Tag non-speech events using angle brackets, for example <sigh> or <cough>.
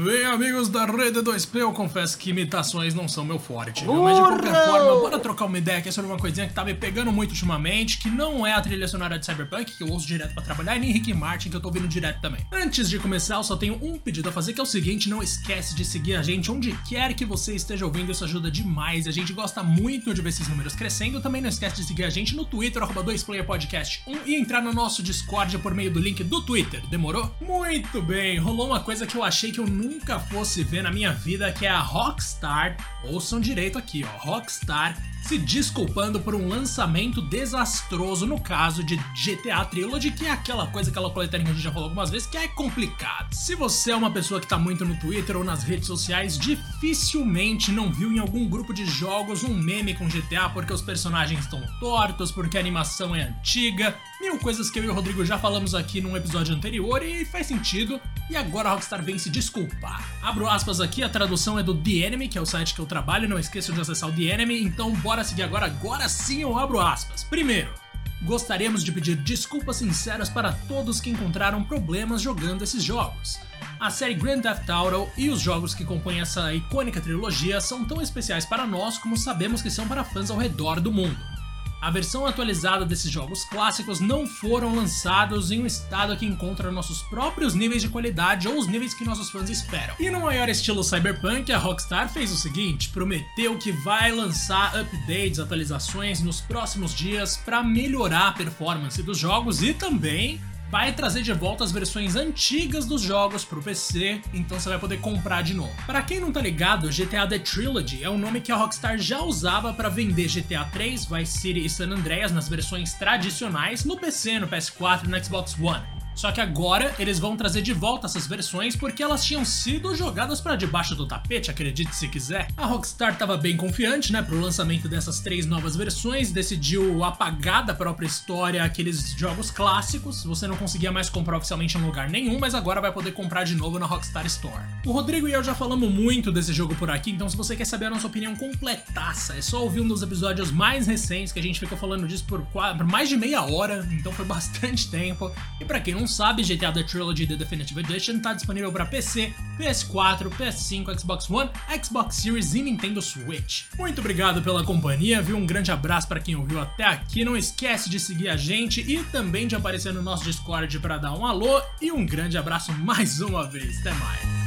Bem, amigos da Rede 2P, eu confesso que imitações não são meu forte, viu? Mas de qualquer forma, trocar uma ideia aqui sobre uma coisinha que tá me pegando muito ultimamente, que não é a trilha sonora de Cyberpunk, que eu ouço direto pra trabalhar, e nem Rick Martin, que eu tô ouvindo direto também. Antes de começar, eu só tenho um pedido a fazer, que é o seguinte, não esquece de seguir a gente onde quer que você esteja ouvindo, isso ajuda demais, a gente gosta muito de ver esses números crescendo, também não esquece de seguir a gente no Twitter, arroba 2playerpodcast1, e entrar no nosso Discord por meio do link do Twitter, demorou? Muito bem, rolou uma coisa que eu achei que eu nunca fosse ver na minha vida, que é a Rockstar, ouçam direito aqui, ó, Rockstar se desculpando por um lançamento desastroso no caso de GTA Trilogy, que é aquela coisa, aquela coletânea que a gente já falou algumas vezes, que é complicado. Se você é uma pessoa que tá muito no Twitter ou nas redes sociais, dificilmente não viu em algum grupo de jogos um meme com GTA porque os personagens estão tortos, porque a animação é antiga, mil coisas que eu e o Rodrigo já falamos aqui num episódio anterior e faz sentido, e agora a Rockstar vem se desculpar. Abro aspas aqui, a tradução é do The Enemy, que é o site que eu trabalho, não esqueçam de acessar o The Enemy, então bora seguir agora, agora sim eu abro aspas. Primeiro, gostaríamos de pedir desculpas sinceras para todos que encontraram problemas jogando esses jogos. A série Grand Theft Auto e os jogos que compõem essa icônica trilogia são tão especiais para nós como sabemos que são para fãs ao redor do mundo. A versão atualizada desses jogos clássicos não foram lançados em um estado que encontra nossos próprios níveis de qualidade ou os níveis que nossos fãs esperam. E no maior estilo cyberpunk, a Rockstar fez o seguinte: prometeu que vai lançar updates, atualizações nos próximos dias para melhorar a performance dos jogos e também vai trazer de volta as versões antigas dos jogos pro PC, então você vai poder comprar de novo. Para quem não tá ligado, GTA The Trilogy é o nome que a Rockstar já usava para vender GTA 3, Vice City e San Andreas nas versões tradicionais no PC, no PS4 e no Xbox One. Só que agora eles vão trazer de volta essas versões porque elas tinham sido jogadas para debaixo do tapete, acredite se quiser. A Rockstar estava bem confiante, né, pro lançamento dessas três novas versões, decidiu apagar da própria história aqueles jogos clássicos. Você não conseguia mais comprar oficialmente em lugar nenhum, mas agora vai poder comprar de novo na Rockstar Store. O Rodrigo e eu já falamos muito desse jogo por aqui, então se você quer saber a nossa opinião completaça, é só ouvir um dos episódios mais recentes que a gente ficou falando disso por, por mais de meia hora, então foi <laughs> bastante tempo. E para quem não sabe, GTA The Trilogy The Definitive Edition tá disponível para PC, PS4, PS5, Xbox One, Xbox Series e Nintendo Switch. Muito obrigado pela companhia, viu? Um grande abraço para quem ouviu até aqui. Não esquece de seguir a gente e também de aparecer no nosso Discord para dar um alô e um grande abraço mais uma vez. Até mais.